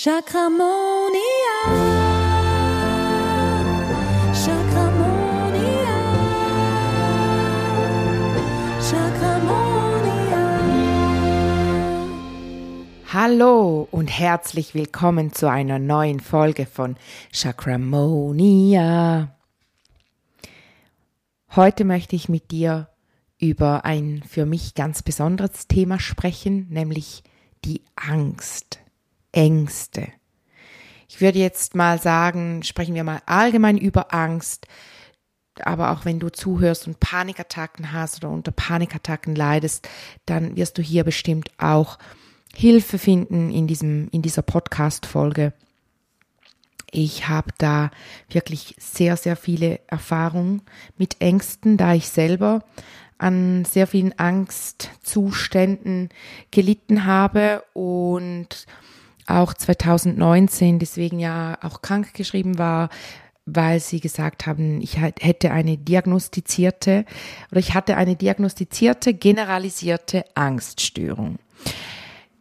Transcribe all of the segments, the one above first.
Chakramonia. Chakramonia. Chakramonia. Hallo und herzlich willkommen zu einer neuen Folge von Chakramonia. Heute möchte ich mit dir über ein für mich ganz besonderes Thema sprechen, nämlich die Angst. Ängste. Ich würde jetzt mal sagen, sprechen wir mal allgemein über Angst, aber auch wenn du zuhörst und Panikattacken hast oder unter Panikattacken leidest, dann wirst du hier bestimmt auch Hilfe finden in diesem in dieser Podcast Folge. Ich habe da wirklich sehr sehr viele Erfahrungen mit Ängsten, da ich selber an sehr vielen Angstzuständen gelitten habe und auch 2019 deswegen ja auch krank geschrieben war, weil sie gesagt haben, ich hätte eine diagnostizierte oder ich hatte eine diagnostizierte generalisierte Angststörung.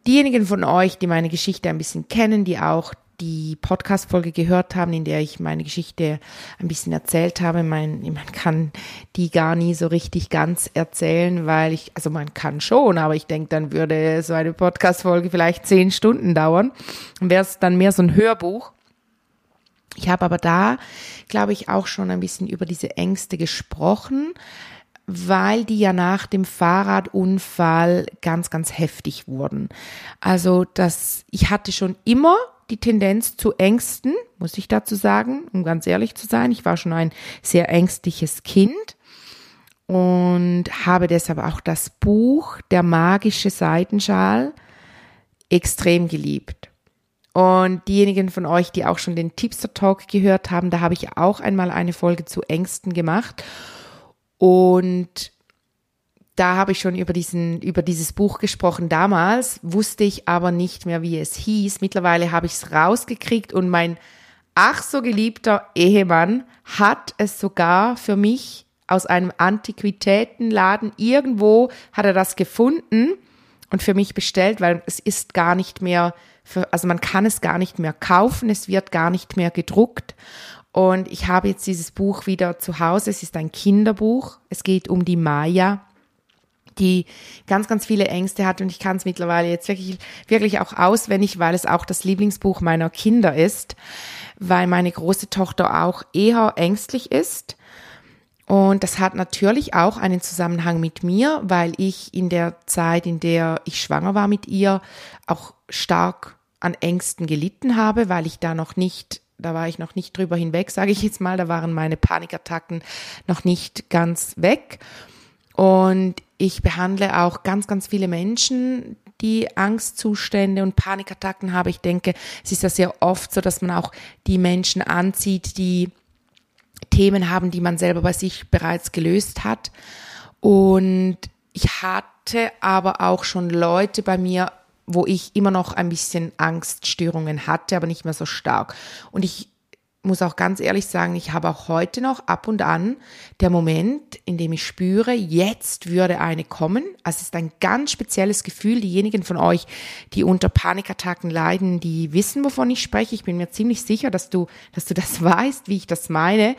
Diejenigen von euch, die meine Geschichte ein bisschen kennen, die auch die Podcast-Folge gehört haben, in der ich meine Geschichte ein bisschen erzählt habe. Man, man kann die gar nie so richtig ganz erzählen, weil ich, also man kann schon, aber ich denke, dann würde so eine Podcast-Folge vielleicht zehn Stunden dauern. Und wäre es dann mehr so ein Hörbuch. Ich habe aber da, glaube ich, auch schon ein bisschen über diese Ängste gesprochen, weil die ja nach dem Fahrradunfall ganz, ganz heftig wurden. Also, das, ich hatte schon immer die Tendenz zu Ängsten, muss ich dazu sagen, um ganz ehrlich zu sein. Ich war schon ein sehr ängstliches Kind und habe deshalb auch das Buch Der magische Seitenschal extrem geliebt. Und diejenigen von euch, die auch schon den Tipster Talk gehört haben, da habe ich auch einmal eine Folge zu Ängsten gemacht. Und da habe ich schon über diesen, über dieses Buch gesprochen. Damals wusste ich aber nicht mehr, wie es hieß. Mittlerweile habe ich es rausgekriegt und mein ach so geliebter Ehemann hat es sogar für mich aus einem Antiquitätenladen irgendwo hat er das gefunden und für mich bestellt, weil es ist gar nicht mehr, für, also man kann es gar nicht mehr kaufen, es wird gar nicht mehr gedruckt. Und ich habe jetzt dieses Buch wieder zu Hause. Es ist ein Kinderbuch. Es geht um die Maya die ganz, ganz viele Ängste hat und ich kann es mittlerweile jetzt wirklich, wirklich auch auswendig, weil es auch das Lieblingsbuch meiner Kinder ist, weil meine große Tochter auch eher ängstlich ist. Und das hat natürlich auch einen Zusammenhang mit mir, weil ich in der Zeit, in der ich schwanger war mit ihr, auch stark an Ängsten gelitten habe, weil ich da noch nicht, da war ich noch nicht drüber hinweg, sage ich jetzt mal, da waren meine Panikattacken noch nicht ganz weg. Und ich behandle auch ganz, ganz viele Menschen, die Angstzustände und Panikattacken haben. Ich denke, es ist ja sehr oft so, dass man auch die Menschen anzieht, die Themen haben, die man selber bei sich bereits gelöst hat. Und ich hatte aber auch schon Leute bei mir, wo ich immer noch ein bisschen Angststörungen hatte, aber nicht mehr so stark. Und ich muss auch ganz ehrlich sagen, ich habe auch heute noch ab und an der Moment, in dem ich spüre, jetzt würde eine kommen. Also es ist ein ganz spezielles Gefühl. Diejenigen von euch, die unter Panikattacken leiden, die wissen, wovon ich spreche. Ich bin mir ziemlich sicher, dass du, dass du das weißt, wie ich das meine.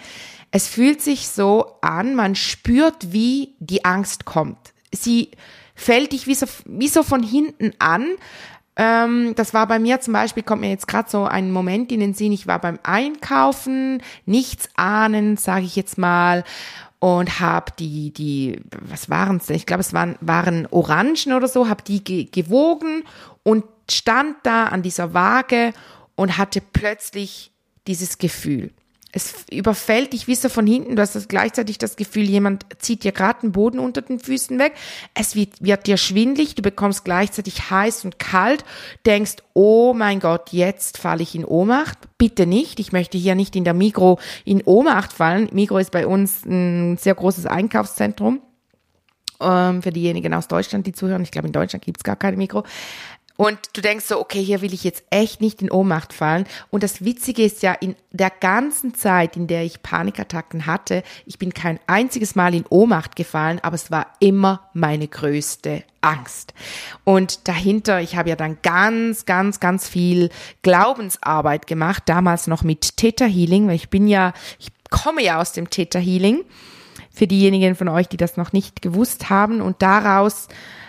Es fühlt sich so an, man spürt, wie die Angst kommt. Sie fällt dich wie so, wie so von hinten an ähm, das war bei mir zum Beispiel, kommt mir jetzt gerade so ein Moment in den Sinn, ich war beim Einkaufen, nichts ahnen, sage ich jetzt mal, und habe die, die, was waren es Ich glaube, es waren, waren Orangen oder so, habe die ge gewogen und stand da an dieser Waage und hatte plötzlich dieses Gefühl es überfällt dich wie so von hinten. Du hast das gleichzeitig das Gefühl, jemand zieht dir gerade den Boden unter den Füßen weg. Es wird, wird dir schwindlig. Du bekommst gleichzeitig heiß und kalt. Denkst, oh mein Gott, jetzt falle ich in Ohnmacht. Bitte nicht. Ich möchte hier nicht in der Mikro in Ohnmacht fallen. Mikro ist bei uns ein sehr großes Einkaufszentrum. Ähm, für diejenigen aus Deutschland, die zuhören. Ich glaube, in Deutschland gibt's gar keine Mikro. Und du denkst so, okay, hier will ich jetzt echt nicht in Ohnmacht fallen. Und das Witzige ist ja, in der ganzen Zeit, in der ich Panikattacken hatte, ich bin kein einziges Mal in Ohnmacht gefallen, aber es war immer meine größte Angst. Und dahinter, ich habe ja dann ganz, ganz, ganz viel Glaubensarbeit gemacht, damals noch mit Theta Healing, weil ich bin ja, ich komme ja aus dem Theta Healing. Für diejenigen von euch, die das noch nicht gewusst haben. Und daraus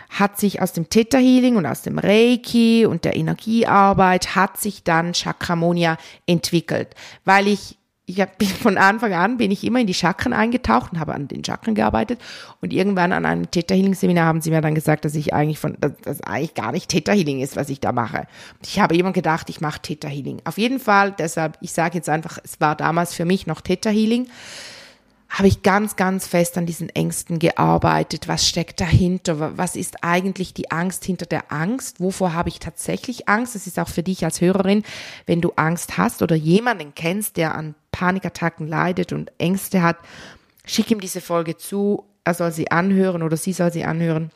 hat sich aus dem Theta Healing und aus dem Reiki und der Energiearbeit hat sich dann Chakramonia entwickelt, weil ich ich hab, von Anfang an bin ich immer in die Chakren eingetaucht und habe an den Chakren gearbeitet und irgendwann an einem Theta Healing Seminar haben sie mir dann gesagt, dass ich eigentlich von dass, dass eigentlich gar nicht Theta Healing ist, was ich da mache. Ich habe immer gedacht, ich mache Theta Healing. Auf jeden Fall, deshalb ich sage jetzt einfach, es war damals für mich noch Theta Healing habe ich ganz, ganz fest an diesen Ängsten gearbeitet. Was steckt dahinter? Was ist eigentlich die Angst hinter der Angst? Wovor habe ich tatsächlich Angst? Das ist auch für dich als Hörerin, wenn du Angst hast oder jemanden kennst, der an Panikattacken leidet und Ängste hat, schick ihm diese Folge zu. Er soll sie anhören oder sie soll sie anhören.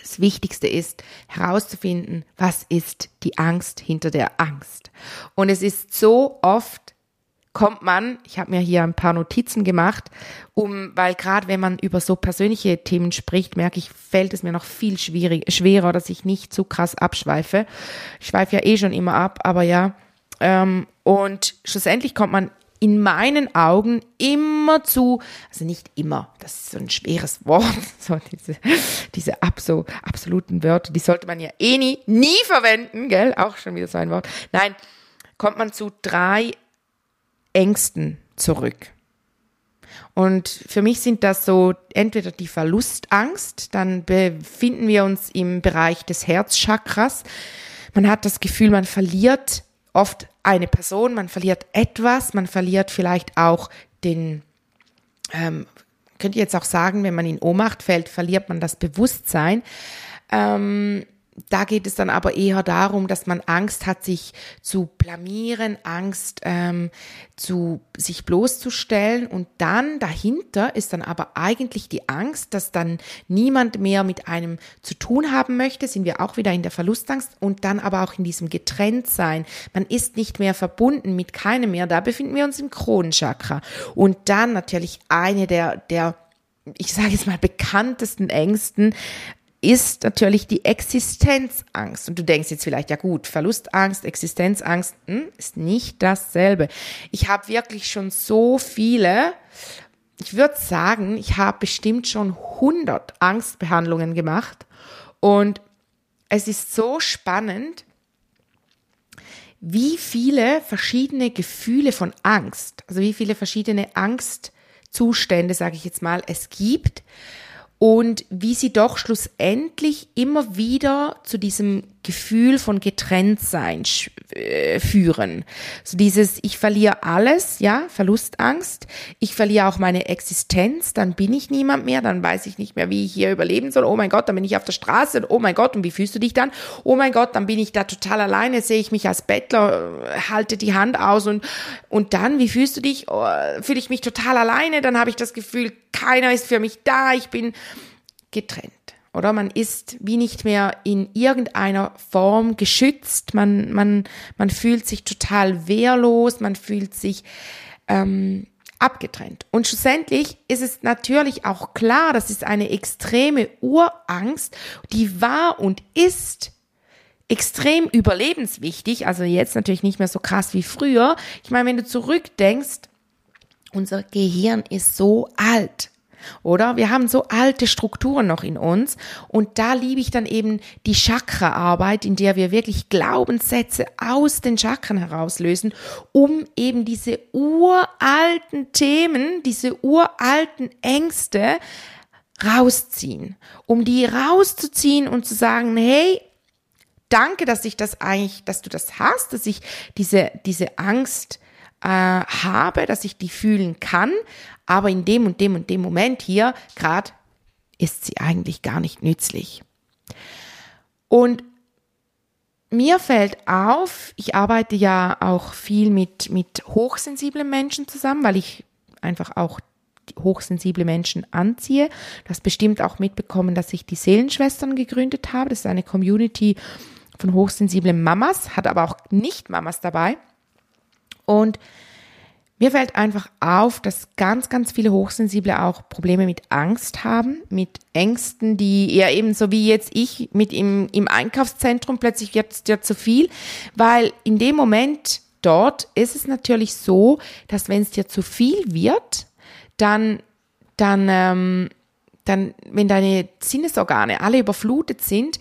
Das Wichtigste ist herauszufinden, was ist die Angst hinter der Angst. Und es ist so oft kommt man, ich habe mir hier ein paar Notizen gemacht, um, weil gerade wenn man über so persönliche Themen spricht, merke ich, fällt es mir noch viel schwierig, schwerer, dass ich nicht zu krass abschweife. Ich schweife ja eh schon immer ab, aber ja. Ähm, und schlussendlich kommt man in meinen Augen immer zu, also nicht immer, das ist so ein schweres Wort, so diese, diese abso, absoluten Wörter, die sollte man ja eh nie, nie verwenden, gell, auch schon wieder so ein Wort. Nein, kommt man zu drei Ängsten zurück. Und für mich sind das so entweder die Verlustangst, dann befinden wir uns im Bereich des Herzchakras. Man hat das Gefühl, man verliert oft eine Person, man verliert etwas, man verliert vielleicht auch den, ähm, könnt ihr jetzt auch sagen, wenn man in Ohnmacht fällt, verliert man das Bewusstsein. Ähm, da geht es dann aber eher darum, dass man Angst hat, sich zu blamieren, Angst ähm, zu sich bloßzustellen und dann dahinter ist dann aber eigentlich die Angst, dass dann niemand mehr mit einem zu tun haben möchte, sind wir auch wieder in der Verlustangst und dann aber auch in diesem Getrenntsein. Man ist nicht mehr verbunden mit keinem mehr. Da befinden wir uns im Kronenchakra und dann natürlich eine der der ich sage jetzt mal bekanntesten Ängsten, ist natürlich die Existenzangst. Und du denkst jetzt vielleicht, ja gut, Verlustangst, Existenzangst hm, ist nicht dasselbe. Ich habe wirklich schon so viele, ich würde sagen, ich habe bestimmt schon 100 Angstbehandlungen gemacht. Und es ist so spannend, wie viele verschiedene Gefühle von Angst, also wie viele verschiedene Angstzustände, sage ich jetzt mal, es gibt und wie sie doch schlussendlich immer wieder zu diesem Gefühl von Getrenntsein äh, führen. So dieses, ich verliere alles, ja, Verlustangst, ich verliere auch meine Existenz, dann bin ich niemand mehr, dann weiß ich nicht mehr, wie ich hier überleben soll. Oh mein Gott, dann bin ich auf der Straße, oh mein Gott, und wie fühlst du dich dann? Oh mein Gott, dann bin ich da total alleine, sehe ich mich als Bettler, äh, halte die Hand aus und, und dann, wie fühlst du dich? Oh, fühle ich mich total alleine, dann habe ich das Gefühl, keiner ist für mich da, ich bin getrennt oder man ist wie nicht mehr in irgendeiner Form geschützt, man, man, man fühlt sich total wehrlos, man fühlt sich ähm, abgetrennt. Und schlussendlich ist es natürlich auch klar, das ist eine extreme Urangst, die war und ist extrem überlebenswichtig, also jetzt natürlich nicht mehr so krass wie früher. Ich meine, wenn du zurückdenkst, unser Gehirn ist so alt. Oder? Wir haben so alte Strukturen noch in uns und da liebe ich dann eben die Chakra-Arbeit, in der wir wirklich Glaubenssätze aus den Chakren herauslösen, um eben diese uralten Themen, diese uralten Ängste rausziehen, um die rauszuziehen und zu sagen, hey, danke, dass ich das eigentlich, dass du das hast, dass ich diese, diese Angst äh, habe, dass ich die fühlen kann, aber in dem und dem und dem Moment hier gerade ist sie eigentlich gar nicht nützlich. Und mir fällt auf, ich arbeite ja auch viel mit, mit hochsensiblen Menschen zusammen, weil ich einfach auch hochsensible Menschen anziehe. Du hast bestimmt auch mitbekommen, dass ich die Seelenschwestern gegründet habe. Das ist eine Community von hochsensiblen Mamas, hat aber auch nicht Mamas dabei. Und mir fällt einfach auf, dass ganz, ganz viele Hochsensible auch Probleme mit Angst haben, mit Ängsten, die eher eben so wie jetzt ich mit im, im Einkaufszentrum plötzlich wird es dir zu viel, weil in dem Moment dort ist es natürlich so, dass wenn es dir zu viel wird, dann, dann, ähm, dann, wenn deine Sinnesorgane alle überflutet sind,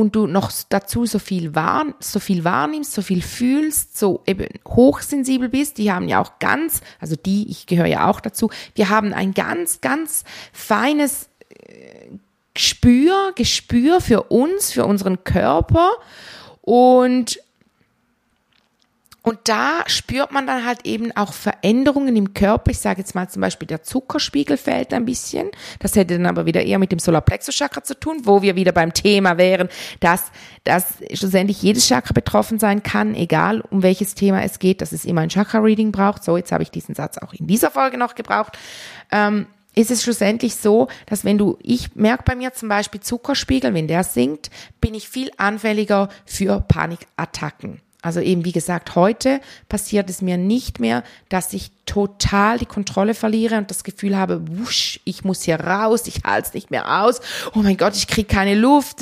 und du noch dazu so viel, wahr, so viel wahrnimmst, so viel fühlst, so eben hochsensibel bist, die haben ja auch ganz, also die, ich gehöre ja auch dazu, wir haben ein ganz, ganz feines äh, Gespür, Gespür für uns, für unseren Körper und und da spürt man dann halt eben auch Veränderungen im Körper. Ich sage jetzt mal zum Beispiel, der Zuckerspiegel fällt ein bisschen. Das hätte dann aber wieder eher mit dem Solarplexus-Chakra zu tun, wo wir wieder beim Thema wären, dass, dass schlussendlich jedes Chakra betroffen sein kann, egal um welches Thema es geht, dass es immer ein Chakra-Reading braucht. So, jetzt habe ich diesen Satz auch in dieser Folge noch gebraucht. Ähm, ist es schlussendlich so, dass wenn du, ich merke bei mir zum Beispiel Zuckerspiegel, wenn der sinkt, bin ich viel anfälliger für Panikattacken. Also eben, wie gesagt, heute passiert es mir nicht mehr, dass ich total die Kontrolle verliere und das Gefühl habe, wusch, ich muss hier raus, ich halte es nicht mehr aus, oh mein Gott, ich kriege keine Luft.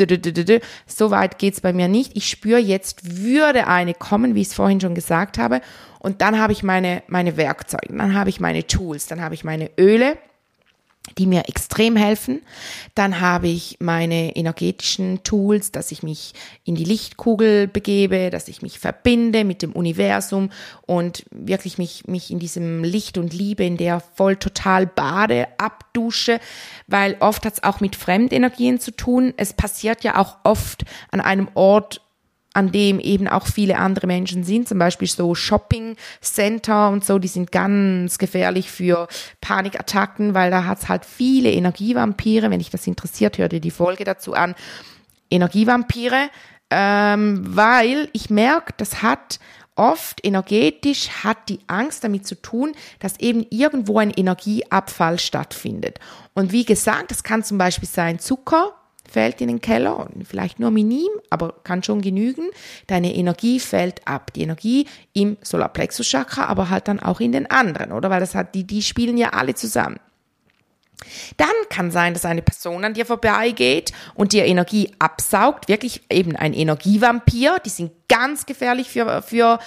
So weit geht's bei mir nicht. Ich spüre, jetzt würde eine kommen, wie ich es vorhin schon gesagt habe. Und dann habe ich meine, meine Werkzeuge, dann habe ich meine Tools, dann habe ich meine Öle, die mir extrem helfen. Dann habe ich meine energetischen Tools, dass ich mich in die Lichtkugel begebe, dass ich mich verbinde mit dem Universum und wirklich mich, mich in diesem Licht und Liebe, in der voll total bade, abdusche, weil oft hat es auch mit Fremdenergien zu tun. Es passiert ja auch oft an einem Ort, an dem eben auch viele andere Menschen sind, zum Beispiel so Shopping Center und so, die sind ganz gefährlich für Panikattacken, weil da hat es halt viele Energievampire. Wenn dich das interessiert, hör dir die Folge dazu an. Energievampire, ähm, weil ich merke, das hat oft energetisch hat die Angst damit zu tun, dass eben irgendwo ein Energieabfall stattfindet. Und wie gesagt, das kann zum Beispiel sein Zucker, fällt in den Keller, vielleicht nur minim, aber kann schon genügen. Deine Energie fällt ab. Die Energie im Solarplexus-Chakra, aber halt dann auch in den anderen, oder? Weil das hat, die, die spielen ja alle zusammen. Dann kann sein, dass eine Person an dir vorbeigeht und dir Energie absaugt, wirklich eben ein Energievampir. Die sind ganz gefährlich für, für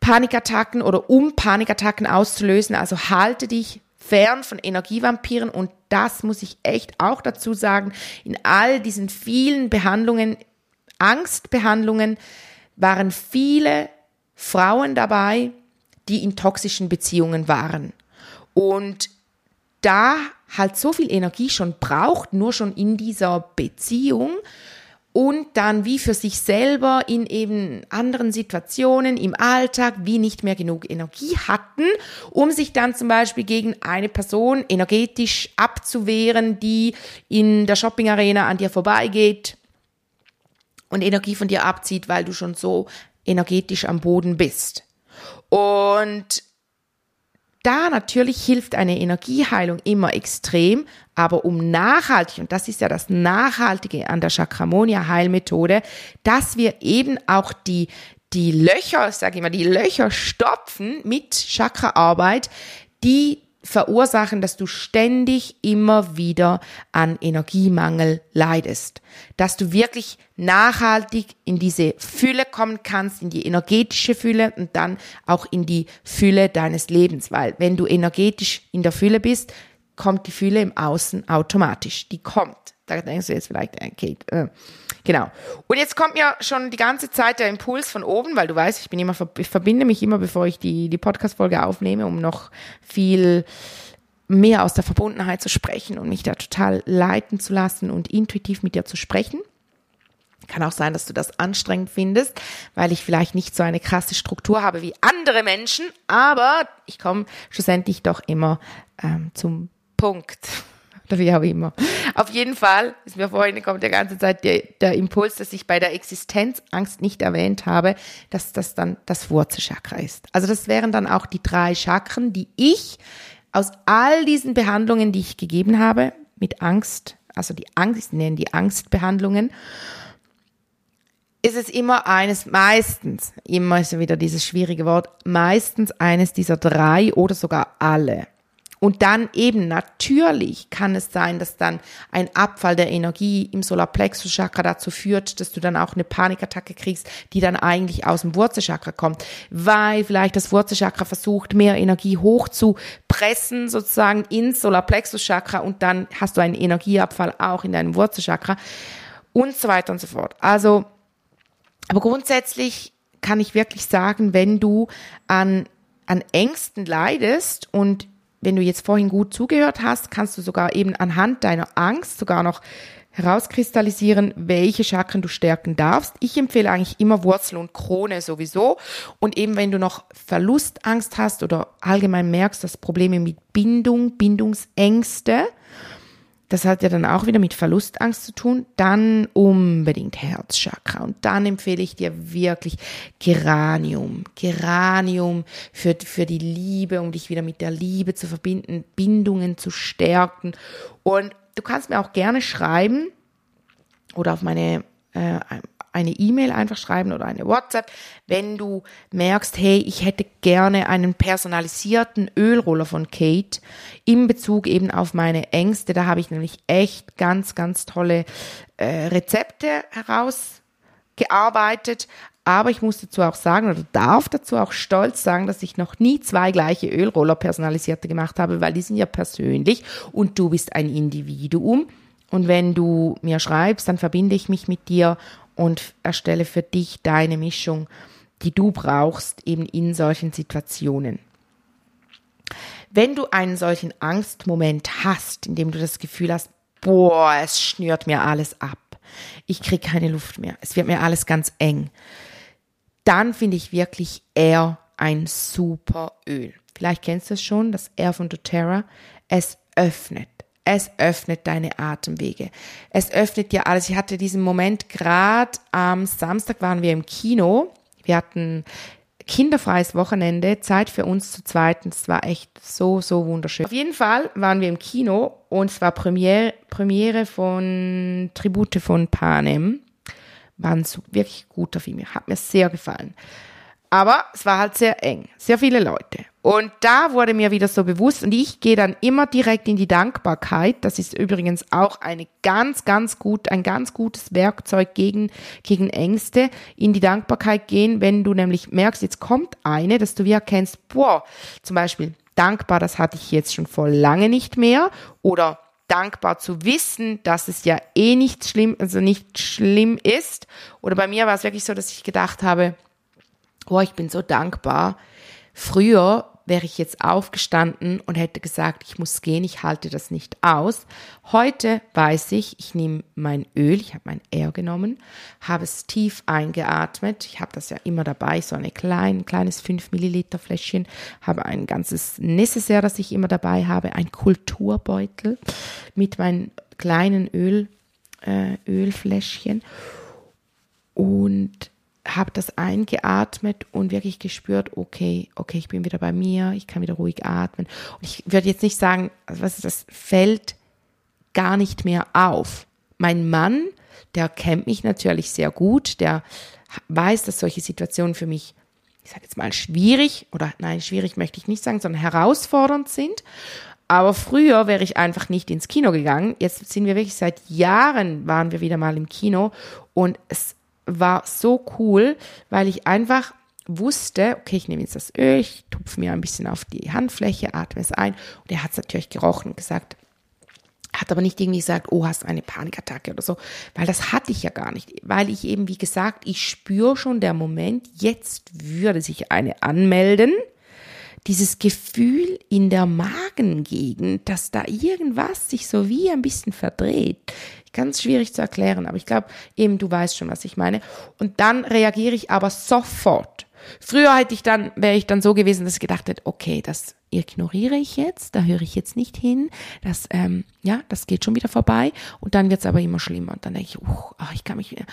Panikattacken oder um Panikattacken auszulösen. Also halte dich fern von Energievampiren und das muss ich echt auch dazu sagen, in all diesen vielen Behandlungen, Angstbehandlungen, waren viele Frauen dabei, die in toxischen Beziehungen waren. Und da halt so viel Energie schon braucht, nur schon in dieser Beziehung, und dann wie für sich selber in eben anderen Situationen im Alltag wie nicht mehr genug Energie hatten, um sich dann zum Beispiel gegen eine Person energetisch abzuwehren, die in der Shopping Arena an dir vorbeigeht und Energie von dir abzieht, weil du schon so energetisch am Boden bist. Und da natürlich hilft eine Energieheilung immer extrem, aber um nachhaltig, und das ist ja das Nachhaltige an der Chakramonia-Heilmethode, dass wir eben auch die, die Löcher, sage ich mal, die Löcher stopfen mit Chakraarbeit, die verursachen, dass du ständig immer wieder an Energiemangel leidest. Dass du wirklich nachhaltig in diese Fülle kommen kannst, in die energetische Fülle und dann auch in die Fülle deines Lebens. Weil wenn du energetisch in der Fülle bist, kommt die Fülle im Außen automatisch. Die kommt. Da denkst du jetzt vielleicht, okay, äh, genau. Und jetzt kommt mir schon die ganze Zeit der Impuls von oben, weil du weißt, ich bin immer, ich verbinde mich immer, bevor ich die, die Podcast-Folge aufnehme, um noch viel mehr aus der Verbundenheit zu sprechen und mich da total leiten zu lassen und intuitiv mit dir zu sprechen. Kann auch sein, dass du das anstrengend findest, weil ich vielleicht nicht so eine krasse Struktur habe wie andere Menschen, aber ich komme schlussendlich doch immer ähm, zum Punkt. Wie auch immer. Auf jeden Fall ist mir vorhin kommt der ganze Zeit der, der Impuls, dass ich bei der Existenzangst nicht erwähnt habe, dass das dann das Wurzelchakra ist. Also das wären dann auch die drei Chakren, die ich aus all diesen Behandlungen, die ich gegeben habe, mit Angst, also die Angst, nennen die Angstbehandlungen, ist es immer eines, meistens, immer ist wieder dieses schwierige Wort, meistens eines dieser drei oder sogar alle. Und dann eben natürlich kann es sein, dass dann ein Abfall der Energie im Solarplexus-Chakra dazu führt, dass du dann auch eine Panikattacke kriegst, die dann eigentlich aus dem Wurzelchakra kommt, weil vielleicht das Wurzelchakra versucht, mehr Energie hochzupressen, sozusagen ins Solarplexus-Chakra und dann hast du einen Energieabfall auch in deinem Wurzelchakra und so weiter und so fort. Also, aber grundsätzlich kann ich wirklich sagen, wenn du an, an Ängsten leidest und wenn du jetzt vorhin gut zugehört hast, kannst du sogar eben anhand deiner Angst sogar noch herauskristallisieren, welche Chakren du stärken darfst. Ich empfehle eigentlich immer Wurzel und Krone sowieso. Und eben wenn du noch Verlustangst hast oder allgemein merkst, dass Probleme mit Bindung, Bindungsängste, das hat ja dann auch wieder mit Verlustangst zu tun, dann unbedingt Herzchakra. Und dann empfehle ich dir wirklich Geranium. Geranium für, für die Liebe, um dich wieder mit der Liebe zu verbinden, Bindungen zu stärken. Und du kannst mir auch gerne schreiben oder auf meine äh, eine E-Mail einfach schreiben oder eine WhatsApp, wenn du merkst, hey, ich hätte gerne einen personalisierten Ölroller von Kate in Bezug eben auf meine Ängste. Da habe ich nämlich echt ganz, ganz tolle äh, Rezepte herausgearbeitet. Aber ich muss dazu auch sagen oder darf dazu auch stolz sagen, dass ich noch nie zwei gleiche Ölroller personalisierte gemacht habe, weil die sind ja persönlich und du bist ein Individuum. Und wenn du mir schreibst, dann verbinde ich mich mit dir und erstelle für dich deine Mischung, die du brauchst, eben in solchen Situationen. Wenn du einen solchen Angstmoment hast, in dem du das Gefühl hast, boah, es schnürt mir alles ab, ich kriege keine Luft mehr, es wird mir alles ganz eng, dann finde ich wirklich Air ein super Öl. Vielleicht kennst du es schon, das Air von doTERRA. Es öffnet es öffnet deine Atemwege. Es öffnet dir alles. Ich hatte diesen Moment gerade am Samstag waren wir im Kino. Wir hatten kinderfreies Wochenende, Zeit für uns zu zweit. Es war echt so, so wunderschön. Auf jeden Fall waren wir im Kino und es war Premiere, Premiere von Tribute von Panem. War ein wirklich guter Film. Hat mir sehr gefallen. Aber es war halt sehr eng. Sehr viele Leute. Und da wurde mir wieder so bewusst, und ich gehe dann immer direkt in die Dankbarkeit. Das ist übrigens auch eine ganz, ganz gut, ein ganz gutes Werkzeug gegen, gegen Ängste. In die Dankbarkeit gehen, wenn du nämlich merkst, jetzt kommt eine, dass du wie erkennst, boah, zum Beispiel, dankbar, das hatte ich jetzt schon vor lange nicht mehr. Oder dankbar zu wissen, dass es ja eh nicht schlimm, also nicht schlimm ist. Oder bei mir war es wirklich so, dass ich gedacht habe, oh, ich bin so dankbar. Früher wäre ich jetzt aufgestanden und hätte gesagt, ich muss gehen, ich halte das nicht aus. Heute weiß ich, ich nehme mein Öl, ich habe mein Air genommen, habe es tief eingeatmet. Ich habe das ja immer dabei, so ein klein, kleines 5 Milliliter Fläschchen, habe ein ganzes Necessaire, das ich immer dabei habe, ein Kulturbeutel mit meinen kleinen Öl, äh, Ölfläschchen und habe das eingeatmet und wirklich gespürt, okay, okay, ich bin wieder bei mir, ich kann wieder ruhig atmen. Und ich würde jetzt nicht sagen, also was ist das fällt gar nicht mehr auf. Mein Mann, der kennt mich natürlich sehr gut, der weiß, dass solche Situationen für mich, ich sage jetzt mal schwierig oder nein, schwierig möchte ich nicht sagen, sondern herausfordernd sind. Aber früher wäre ich einfach nicht ins Kino gegangen. Jetzt sind wir wirklich seit Jahren waren wir wieder mal im Kino und es war so cool, weil ich einfach wusste, okay, ich nehme jetzt das Öl, ich tupfe mir ein bisschen auf die Handfläche, atme es ein. Und er hat es natürlich gerochen und gesagt, hat aber nicht irgendwie gesagt, oh, hast eine Panikattacke oder so, weil das hatte ich ja gar nicht, weil ich eben, wie gesagt, ich spüre schon der Moment, jetzt würde sich eine anmelden, dieses Gefühl in der Magengegend, dass da irgendwas sich so wie ein bisschen verdreht. Ganz schwierig zu erklären, aber ich glaube, eben du weißt schon, was ich meine. Und dann reagiere ich aber sofort. Früher hätte ich dann, wäre ich dann so gewesen, dass ich gedacht hätte, okay, das ignoriere ich jetzt, da höre ich jetzt nicht hin, das, ähm, ja, das geht schon wieder vorbei und dann wird es aber immer schlimmer und dann denke ich, uh, oh, ich kann mich wieder,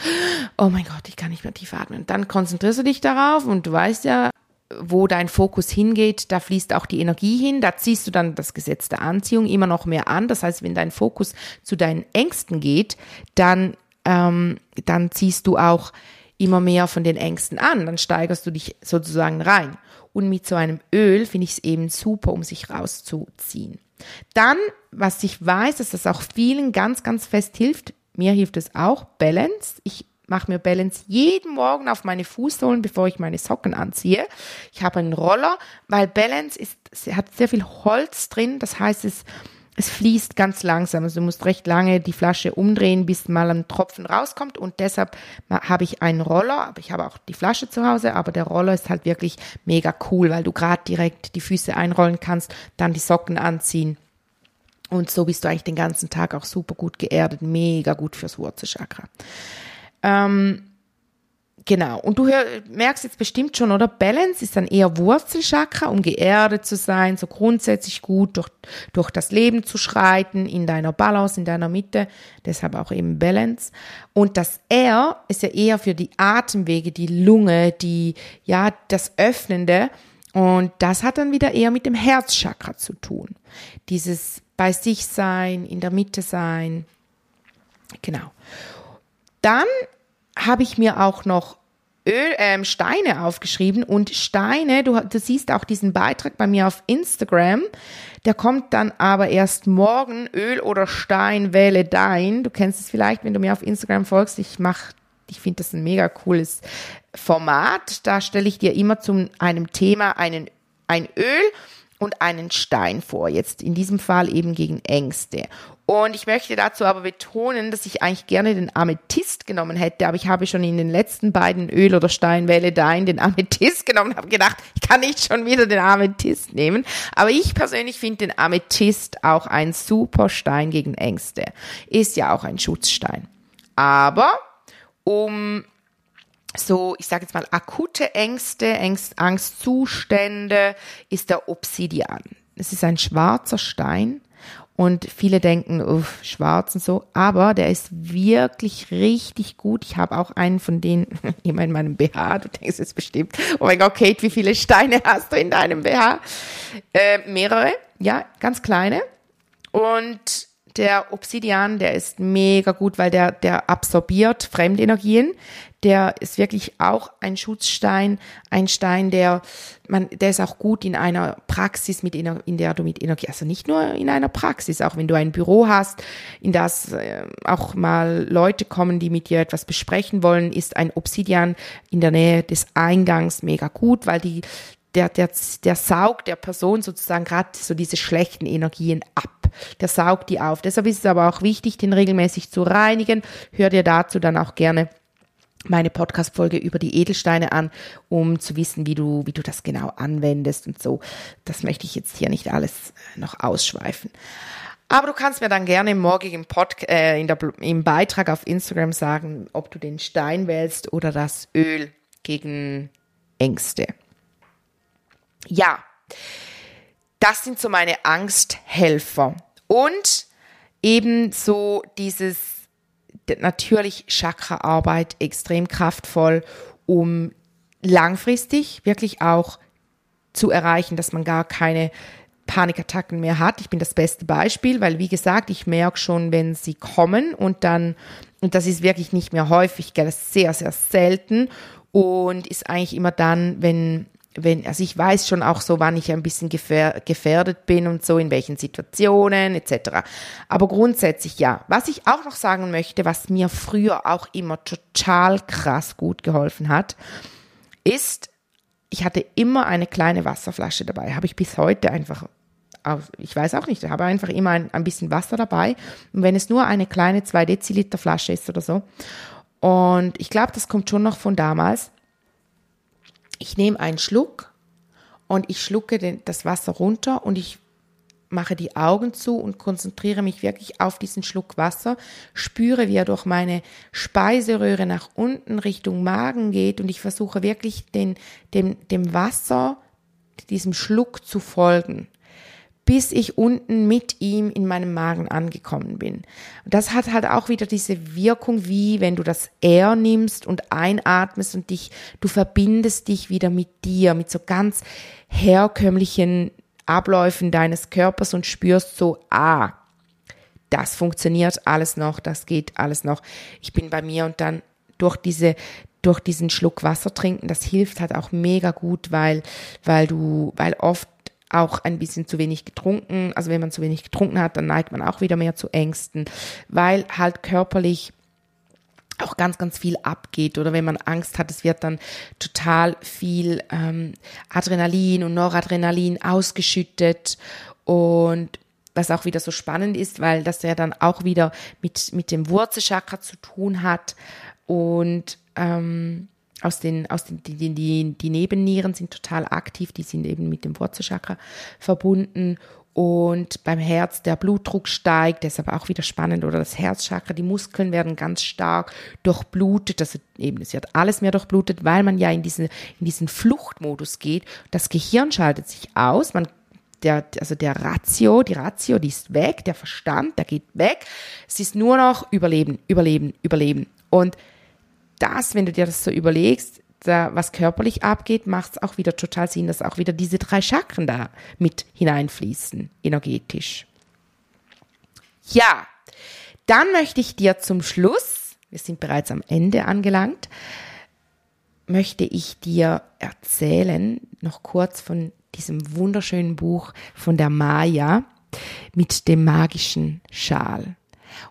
oh mein Gott, ich kann nicht mehr tief atmen. Und dann konzentrierst du dich darauf und du weißt ja, wo dein Fokus hingeht, da fließt auch die Energie hin, da ziehst du dann das Gesetz der Anziehung immer noch mehr an. Das heißt, wenn dein Fokus zu deinen Ängsten geht, dann, ähm, dann ziehst du auch immer mehr von den Ängsten an, dann steigerst du dich sozusagen rein. Und mit so einem Öl finde ich es eben super, um sich rauszuziehen. Dann, was ich weiß, dass das auch vielen ganz, ganz fest hilft, mir hilft es auch, Balance. Ich mache mir Balance jeden Morgen auf meine Fußsohlen, bevor ich meine Socken anziehe. Ich habe einen Roller, weil Balance ist, hat sehr viel Holz drin. Das heißt, es, es fließt ganz langsam. Also du musst recht lange die Flasche umdrehen, bis mal ein Tropfen rauskommt. Und deshalb habe ich einen Roller, aber ich habe auch die Flasche zu Hause. Aber der Roller ist halt wirklich mega cool, weil du gerade direkt die Füße einrollen kannst, dann die Socken anziehen. Und so bist du eigentlich den ganzen Tag auch super gut geerdet, mega gut fürs Wurzelchakra. Ähm, genau. Und du hör, merkst jetzt bestimmt schon, oder? Balance ist dann eher Wurzelchakra, um geerdet zu sein, so grundsätzlich gut durch, durch das Leben zu schreiten, in deiner Balance, in deiner Mitte. Deshalb auch eben Balance. Und das R ist ja eher für die Atemwege, die Lunge, die, ja, das Öffnende. Und das hat dann wieder eher mit dem Herzchakra zu tun. Dieses bei sich sein, in der Mitte sein. Genau. Dann habe ich mir auch noch Öl, ähm, Steine aufgeschrieben und Steine, du, du siehst auch diesen Beitrag bei mir auf Instagram, der kommt dann aber erst morgen, Öl oder Stein, wähle dein. Du kennst es vielleicht, wenn du mir auf Instagram folgst, ich mache ich finde das ein mega cooles Format. Da stelle ich dir immer zu einem Thema einen, ein Öl und einen Stein vor. Jetzt in diesem Fall eben gegen Ängste. Und ich möchte dazu aber betonen, dass ich eigentlich gerne den Amethyst genommen hätte, aber ich habe schon in den letzten beiden Öl- oder Steinwähle Dein den Amethyst genommen, habe gedacht, ich kann nicht schon wieder den Amethyst nehmen. Aber ich persönlich finde den Amethyst auch ein super Stein gegen Ängste. Ist ja auch ein Schutzstein. Aber um so, ich sage jetzt mal, akute Ängste, Angst, Angstzustände ist der Obsidian. Es ist ein schwarzer Stein und viele denken, uff, schwarz und so, aber der ist wirklich richtig gut. Ich habe auch einen von denen immer in meinem BH. Du denkst jetzt bestimmt, oh mein Gott, Kate, wie viele Steine hast du in deinem BH? Äh, mehrere, ja, ganz kleine. Und der Obsidian, der ist mega gut, weil der, der absorbiert Fremdenergien. Der ist wirklich auch ein Schutzstein, ein Stein, der, man, der ist auch gut in einer Praxis, mit, in der du mit Energie, also nicht nur in einer Praxis, auch wenn du ein Büro hast, in das äh, auch mal Leute kommen, die mit dir etwas besprechen wollen, ist ein Obsidian in der Nähe des Eingangs mega gut, weil die, der, der, der saugt der Person sozusagen gerade so diese schlechten Energien ab. Der saugt die auf. Deshalb ist es aber auch wichtig, den regelmäßig zu reinigen. Hör dir dazu dann auch gerne meine Podcast-Folge über die Edelsteine an, um zu wissen, wie du, wie du das genau anwendest und so. Das möchte ich jetzt hier nicht alles noch ausschweifen. Aber du kannst mir dann gerne im morgigen Pod, äh, in der, im Beitrag auf Instagram sagen, ob du den Stein wählst oder das Öl gegen Ängste. Ja, das sind so meine Angsthelfer. Und eben so dieses natürlich Chakra-Arbeit extrem kraftvoll, um langfristig wirklich auch zu erreichen, dass man gar keine Panikattacken mehr hat. Ich bin das beste Beispiel, weil wie gesagt, ich merke schon, wenn sie kommen und dann, und das ist wirklich nicht mehr häufig, gell, das ist sehr, sehr selten und ist eigentlich immer dann, wenn wenn, also ich weiß schon auch so, wann ich ein bisschen gefährdet bin und so, in welchen Situationen etc. Aber grundsätzlich ja. Was ich auch noch sagen möchte, was mir früher auch immer total krass gut geholfen hat, ist, ich hatte immer eine kleine Wasserflasche dabei. Habe ich bis heute einfach, ich weiß auch nicht, habe einfach immer ein, ein bisschen Wasser dabei. Und wenn es nur eine kleine 2 Deziliter Flasche ist oder so. Und ich glaube, das kommt schon noch von damals ich nehme einen Schluck und ich schlucke den, das Wasser runter und ich mache die Augen zu und konzentriere mich wirklich auf diesen Schluck Wasser, spüre, wie er durch meine Speiseröhre nach unten Richtung Magen geht und ich versuche wirklich den, dem, dem Wasser, diesem Schluck zu folgen bis ich unten mit ihm in meinem Magen angekommen bin. Das hat halt auch wieder diese Wirkung, wie wenn du das Air nimmst und einatmest und dich, du verbindest dich wieder mit dir, mit so ganz herkömmlichen Abläufen deines Körpers und spürst so, ah, das funktioniert alles noch, das geht alles noch. Ich bin bei mir und dann durch diese durch diesen Schluck Wasser trinken. Das hilft halt auch mega gut, weil, weil du, weil oft auch ein bisschen zu wenig getrunken, also wenn man zu wenig getrunken hat, dann neigt man auch wieder mehr zu Ängsten, weil halt körperlich auch ganz, ganz viel abgeht. Oder wenn man Angst hat, es wird dann total viel ähm, Adrenalin und Noradrenalin ausgeschüttet. Und was auch wieder so spannend ist, weil das ja dann auch wieder mit, mit dem Wurzelchakra zu tun hat. Und ähm, aus den, aus den, die, die, die Nebennieren sind total aktiv, die sind eben mit dem Wurzelchakra verbunden und beim Herz der Blutdruck steigt, deshalb auch wieder spannend, oder das Herzchakra, die Muskeln werden ganz stark durchblutet, das eben, es wird alles mehr durchblutet, weil man ja in diesen, in diesen Fluchtmodus geht. Das Gehirn schaltet sich aus, man der, also der Ratio, die Ratio, die ist weg, der Verstand, der geht weg. Es ist nur noch Überleben, Überleben, Überleben. Und das, wenn du dir das so überlegst, da, was körperlich abgeht, macht es auch wieder total Sinn, dass auch wieder diese drei Chakren da mit hineinfließen, energetisch. Ja, dann möchte ich dir zum Schluss, wir sind bereits am Ende angelangt, möchte ich dir erzählen, noch kurz von diesem wunderschönen Buch von der Maya mit dem magischen Schal.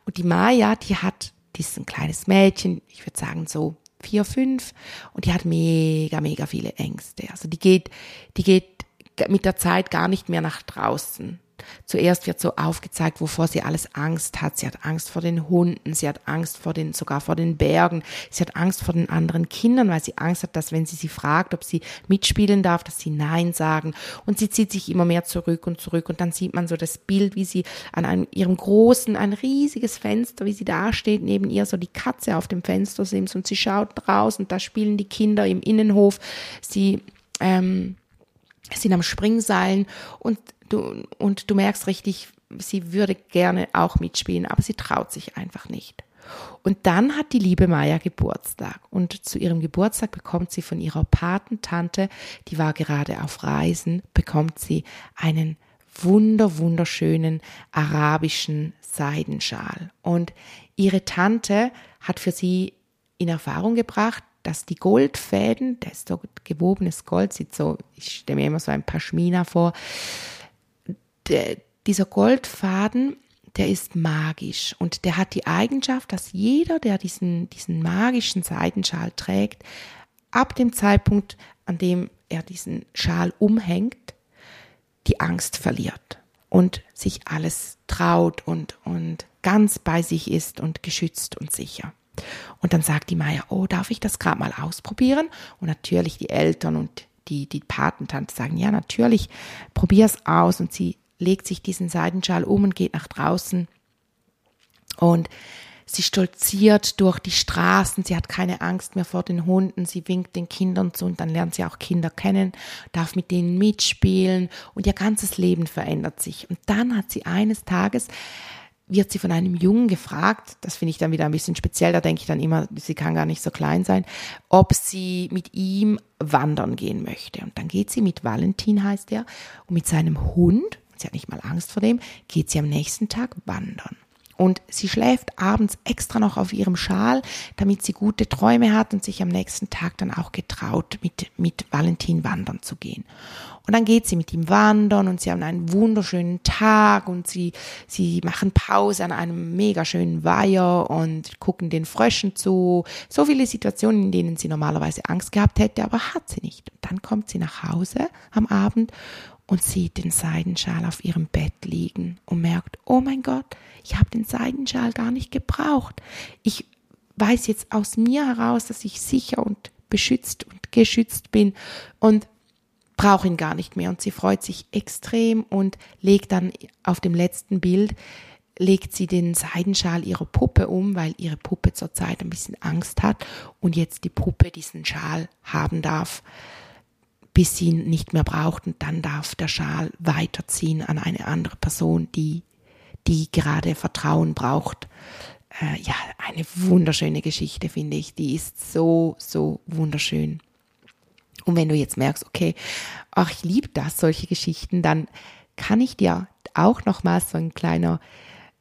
Und die Maya, die hat die ist ein kleines Mädchen, ich würde sagen so vier, fünf, und die hat mega, mega viele Ängste. Also die geht, die geht mit der Zeit gar nicht mehr nach draußen. Zuerst wird so aufgezeigt, wovor sie alles Angst hat. Sie hat Angst vor den Hunden, sie hat Angst vor den, sogar vor den Bergen, sie hat Angst vor den anderen Kindern, weil sie Angst hat, dass wenn sie sie fragt, ob sie mitspielen darf, dass sie Nein sagen. Und sie zieht sich immer mehr zurück und zurück. Und dann sieht man so das Bild, wie sie an einem, ihrem großen, ein riesiges Fenster, wie sie da steht, neben ihr so die Katze auf dem Fenster sims und sie schaut raus und da spielen die Kinder im Innenhof. Sie, ähm, sind am Springseilen und du, und du merkst richtig, sie würde gerne auch mitspielen, aber sie traut sich einfach nicht. Und dann hat die liebe Maya Geburtstag und zu ihrem Geburtstag bekommt sie von ihrer Patentante, die war gerade auf Reisen, bekommt sie einen wunder wunderschönen arabischen Seidenschal und ihre Tante hat für sie in Erfahrung gebracht, dass die Goldfäden, das ist so gewobenes Gold, sieht so, ich stelle mir immer so ein Paschmina vor, der, dieser Goldfaden, der ist magisch und der hat die Eigenschaft, dass jeder, der diesen, diesen magischen Seidenschal trägt, ab dem Zeitpunkt, an dem er diesen Schal umhängt, die Angst verliert und sich alles traut und, und ganz bei sich ist und geschützt und sicher. Und dann sagt die Maya, oh, darf ich das gerade mal ausprobieren? Und natürlich die Eltern und die, die Patentante sagen, ja, natürlich, probier's aus. Und sie legt sich diesen Seidenschal um und geht nach draußen. Und sie stolziert durch die Straßen, sie hat keine Angst mehr vor den Hunden, sie winkt den Kindern zu und dann lernt sie auch Kinder kennen, darf mit denen mitspielen und ihr ganzes Leben verändert sich. Und dann hat sie eines Tages wird sie von einem Jungen gefragt, das finde ich dann wieder ein bisschen speziell, da denke ich dann immer, sie kann gar nicht so klein sein, ob sie mit ihm wandern gehen möchte. Und dann geht sie mit Valentin, heißt er, und mit seinem Hund, sie hat nicht mal Angst vor dem, geht sie am nächsten Tag wandern. Und sie schläft abends extra noch auf ihrem Schal, damit sie gute Träume hat und sich am nächsten Tag dann auch getraut, mit, mit Valentin wandern zu gehen. Und dann geht sie mit ihm wandern und sie haben einen wunderschönen Tag und sie, sie machen Pause an einem mega schönen Weiher und gucken den Fröschen zu. So viele Situationen, in denen sie normalerweise Angst gehabt hätte, aber hat sie nicht. Und dann kommt sie nach Hause am Abend und sieht den Seidenschal auf ihrem Bett liegen und merkt, oh mein Gott, ich habe den Seidenschal gar nicht gebraucht. Ich weiß jetzt aus mir heraus, dass ich sicher und beschützt und geschützt bin und brauche ihn gar nicht mehr. Und sie freut sich extrem und legt dann auf dem letzten Bild, legt sie den Seidenschal ihrer Puppe um, weil ihre Puppe zurzeit ein bisschen Angst hat und jetzt die Puppe diesen Schal haben darf bis sie ihn nicht mehr braucht und dann darf der Schal weiterziehen an eine andere Person, die, die gerade Vertrauen braucht. Äh, ja, eine wunderschöne Geschichte, finde ich. Die ist so, so wunderschön. Und wenn du jetzt merkst, okay, ach, ich liebe das, solche Geschichten, dann kann ich dir auch nochmal so ein kleiner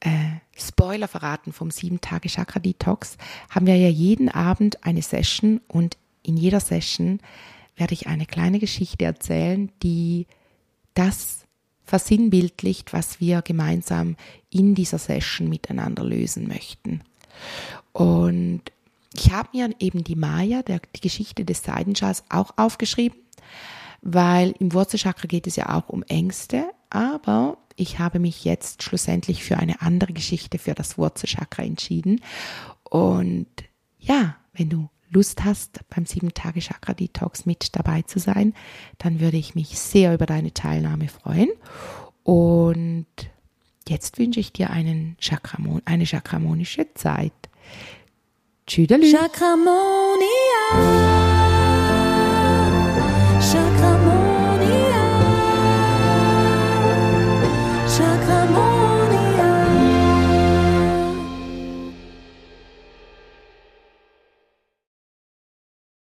äh, Spoiler verraten vom 7-Tage-Chakra-Detox, haben wir ja jeden Abend eine Session und in jeder Session werde ich eine kleine Geschichte erzählen, die das versinnbildlicht, was wir gemeinsam in dieser Session miteinander lösen möchten. Und ich habe mir eben die Maya, der, die Geschichte des Seidenschals, auch aufgeschrieben, weil im Wurzelchakra geht es ja auch um Ängste, aber ich habe mich jetzt schlussendlich für eine andere Geschichte für das Wurzelchakra entschieden. Und ja, wenn du Lust hast, beim 7-Tage-Chakra-Detox mit dabei zu sein, dann würde ich mich sehr über deine Teilnahme freuen. Und jetzt wünsche ich dir einen Chakramon, eine chakramonische Zeit. Tschüdelü. Chakramonia.